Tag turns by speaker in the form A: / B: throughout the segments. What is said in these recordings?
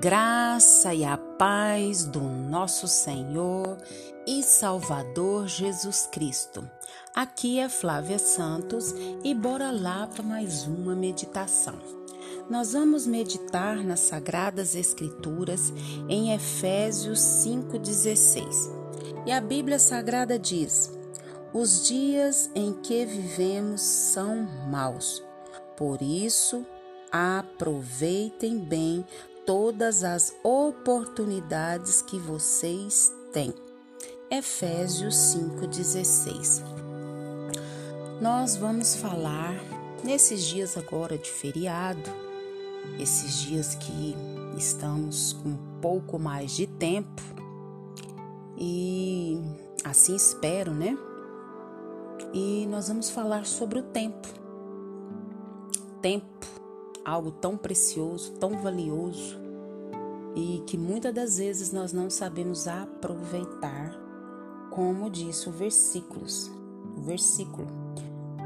A: graça e a paz do nosso Senhor e Salvador Jesus Cristo. Aqui é Flávia Santos e bora lá para mais uma meditação. Nós vamos meditar nas Sagradas Escrituras em Efésios 5,16. E a Bíblia Sagrada diz: Os dias em que vivemos são maus, por isso aproveitem bem todas as oportunidades que vocês têm. Efésios 5,16. Nós vamos falar nesses dias agora de feriado, esses dias que estamos com um pouco mais de tempo e assim espero, né? E nós vamos falar sobre o tempo. Tempo algo tão precioso, tão valioso e que muitas das vezes nós não sabemos aproveitar, como disse o versículos, o versículo.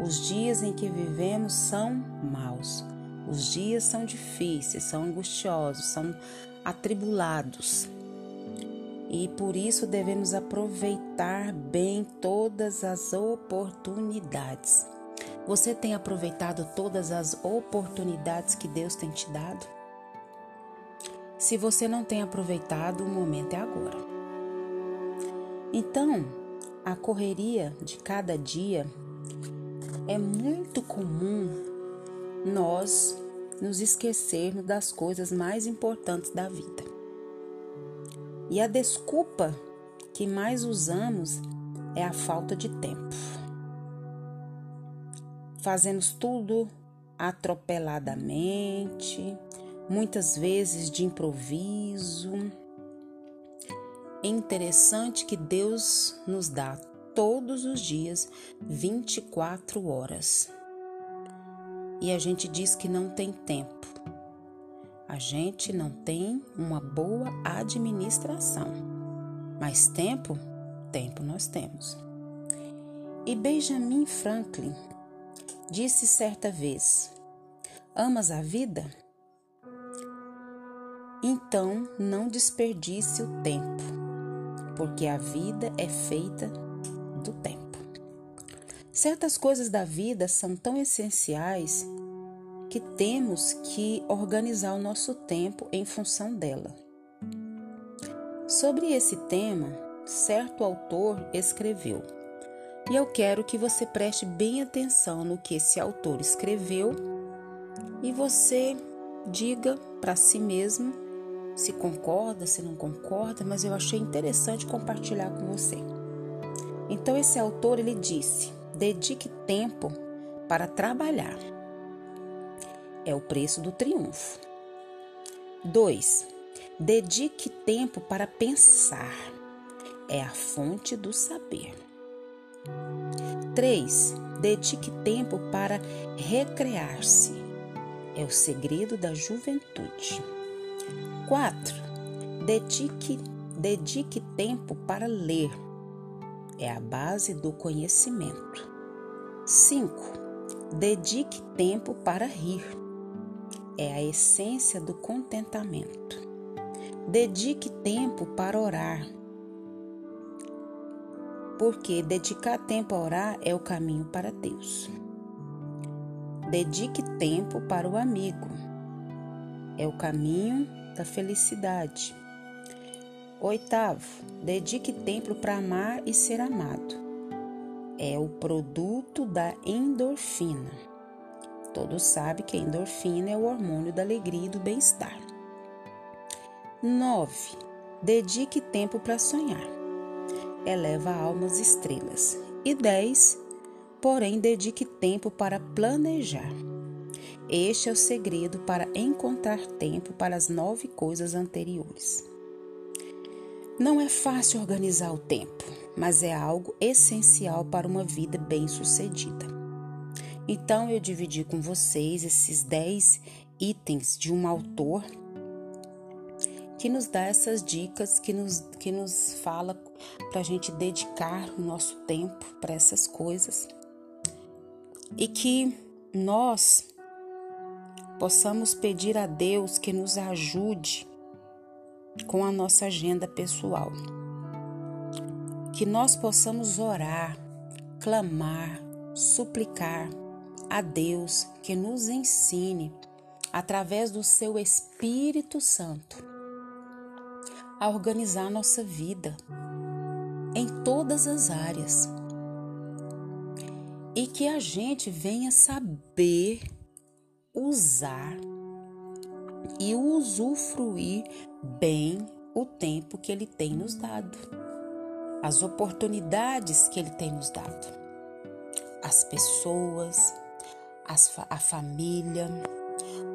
A: Os dias em que vivemos são maus. Os dias são difíceis, são angustiosos, são atribulados. E por isso devemos aproveitar bem todas as oportunidades. Você tem aproveitado todas as oportunidades que Deus tem te dado? Se você não tem aproveitado, o momento é agora. Então, a correria de cada dia é muito comum nós nos esquecermos das coisas mais importantes da vida. E a desculpa que mais usamos é a falta de tempo. Fazemos tudo atropeladamente, muitas vezes de improviso. É interessante que Deus nos dá todos os dias 24 horas. E a gente diz que não tem tempo. A gente não tem uma boa administração. Mas tempo, tempo nós temos. E Benjamin Franklin disse certa vez: Amas a vida? Então não desperdice o tempo, porque a vida é feita do tempo. Certas coisas da vida são tão essenciais que temos que organizar o nosso tempo em função dela. Sobre esse tema, certo autor escreveu: e eu quero que você preste bem atenção no que esse autor escreveu e você diga para si mesmo se concorda, se não concorda, mas eu achei interessante compartilhar com você. Então esse autor ele disse: dedique tempo para trabalhar. É o preço do triunfo. 2. Dedique tempo para pensar. É a fonte do saber. 3. Dedique tempo para recrear-se. É o segredo da juventude. 4. Dedique, dedique tempo para ler. É a base do conhecimento. 5. Dedique tempo para rir. É a essência do contentamento. Dedique tempo para orar porque dedicar tempo a orar é o caminho para Deus. Dedique tempo para o amigo, é o caminho da felicidade. Oitavo, dedique tempo para amar e ser amado. É o produto da endorfina. Todos sabem que a endorfina é o hormônio da alegria e do bem-estar. 9. Dedique tempo para sonhar eleva a alma às estrelas. E 10. Porém, dedique tempo para planejar. Este é o segredo para encontrar tempo para as nove coisas anteriores. Não é fácil organizar o tempo, mas é algo essencial para uma vida bem-sucedida. Então, eu dividi com vocês esses 10 itens de um autor que nos dá essas dicas, que nos, que nos fala para a gente dedicar o nosso tempo para essas coisas e que nós possamos pedir a Deus que nos ajude com a nossa agenda pessoal. Que nós possamos orar, clamar, suplicar a Deus que nos ensine, através do seu Espírito Santo, a organizar nossa vida em todas as áreas. E que a gente venha saber usar e usufruir bem o tempo que Ele tem nos dado, as oportunidades que Ele tem nos dado, as pessoas, as, a família,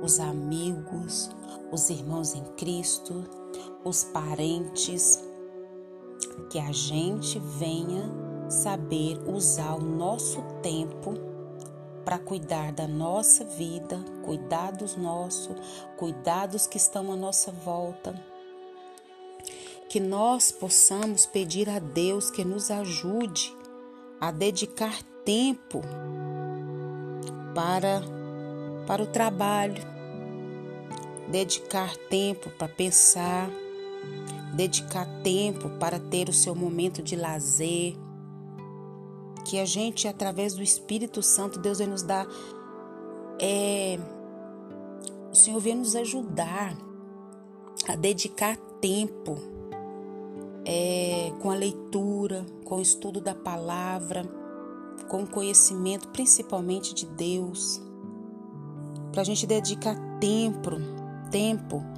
A: os amigos, os irmãos em Cristo, os parentes, que a gente venha saber usar o nosso tempo para cuidar da nossa vida, cuidar dos nossos, cuidar dos que estão à nossa volta. Que nós possamos pedir a Deus que nos ajude a dedicar tempo para, para o trabalho, dedicar tempo para pensar, dedicar tempo para ter o seu momento de lazer, que a gente, através do Espírito Santo, Deus vai nos dar. É, o Senhor vem nos ajudar a dedicar tempo é, com a leitura, com o estudo da palavra, com o conhecimento, principalmente de Deus, para a gente dedicar tempo, tempo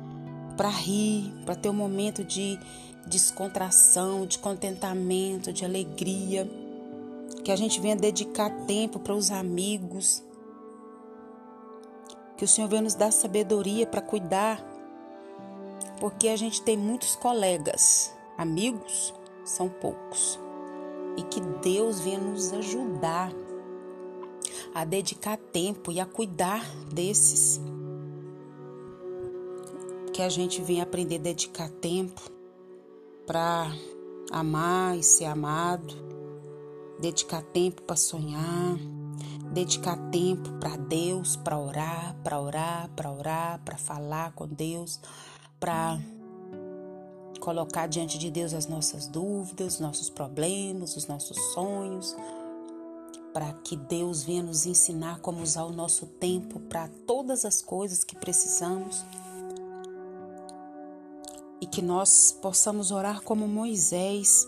A: para rir, para ter um momento de descontração, de contentamento, de alegria. Que a gente venha dedicar tempo para os amigos, que o Senhor venha nos dar sabedoria para cuidar, porque a gente tem muitos colegas, amigos são poucos, e que Deus venha nos ajudar a dedicar tempo e a cuidar desses. Que a gente venha aprender a dedicar tempo para amar e ser amado dedicar tempo para sonhar, dedicar tempo para Deus, para orar, para orar, para orar, para falar com Deus, para colocar diante de Deus as nossas dúvidas, os nossos problemas, os nossos sonhos, para que Deus venha nos ensinar como usar o nosso tempo para todas as coisas que precisamos. E que nós possamos orar como Moisés,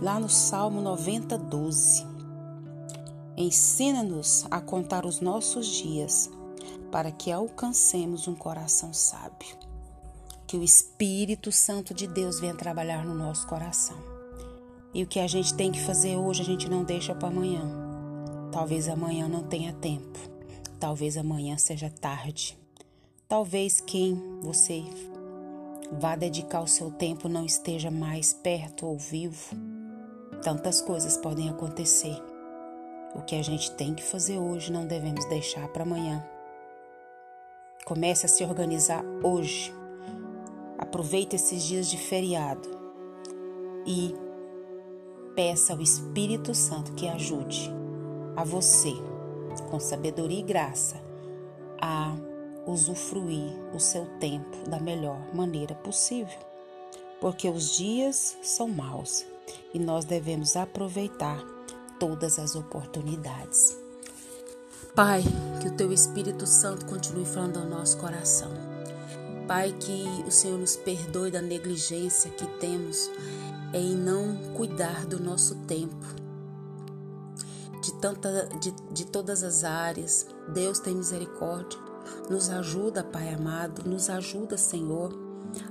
A: lá no Salmo 90, 12. Ensina-nos a contar os nossos dias para que alcancemos um coração sábio. Que o Espírito Santo de Deus venha trabalhar no nosso coração. E o que a gente tem que fazer hoje, a gente não deixa para amanhã. Talvez amanhã não tenha tempo. Talvez amanhã seja tarde. Talvez quem você vá dedicar o seu tempo não esteja mais perto ou vivo. Tantas coisas podem acontecer. O que a gente tem que fazer hoje não devemos deixar para amanhã. Comece a se organizar hoje. Aproveite esses dias de feriado e peça ao Espírito Santo que ajude a você, com sabedoria e graça, a usufruir o seu tempo da melhor maneira possível. Porque os dias são maus e nós devemos aproveitar todas as oportunidades. Pai, que o teu Espírito Santo continue falando ao nosso coração. Pai, que o Senhor nos perdoe da negligência que temos em não cuidar do nosso tempo. De, tanta, de, de todas as áreas, Deus tem misericórdia. Nos ajuda, Pai amado, nos ajuda, Senhor,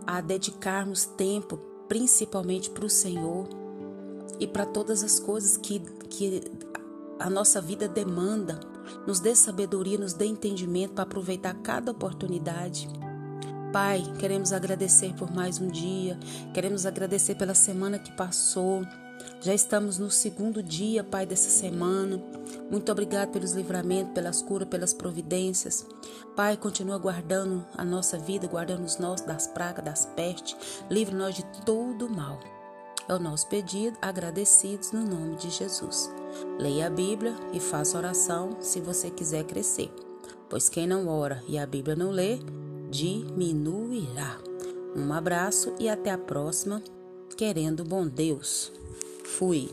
A: a dedicarmos tempo principalmente para o Senhor e para todas as coisas que, que a nossa vida demanda. Nos dê sabedoria, nos dê entendimento para aproveitar cada oportunidade. Pai, queremos agradecer por mais um dia, queremos agradecer pela semana que passou. Já estamos no segundo dia, Pai, dessa semana. Muito obrigado pelos livramentos, pelas curas, pelas providências. Pai, continua guardando a nossa vida, guardando os nós das pragas, das pestes. Livre nós de todo mal. É o nosso pedido, agradecidos no nome de Jesus. Leia a Bíblia e faça oração se você quiser crescer, pois quem não ora e a Bíblia não lê, diminuirá. Um abraço e até a próxima, querendo bom Deus. Fui.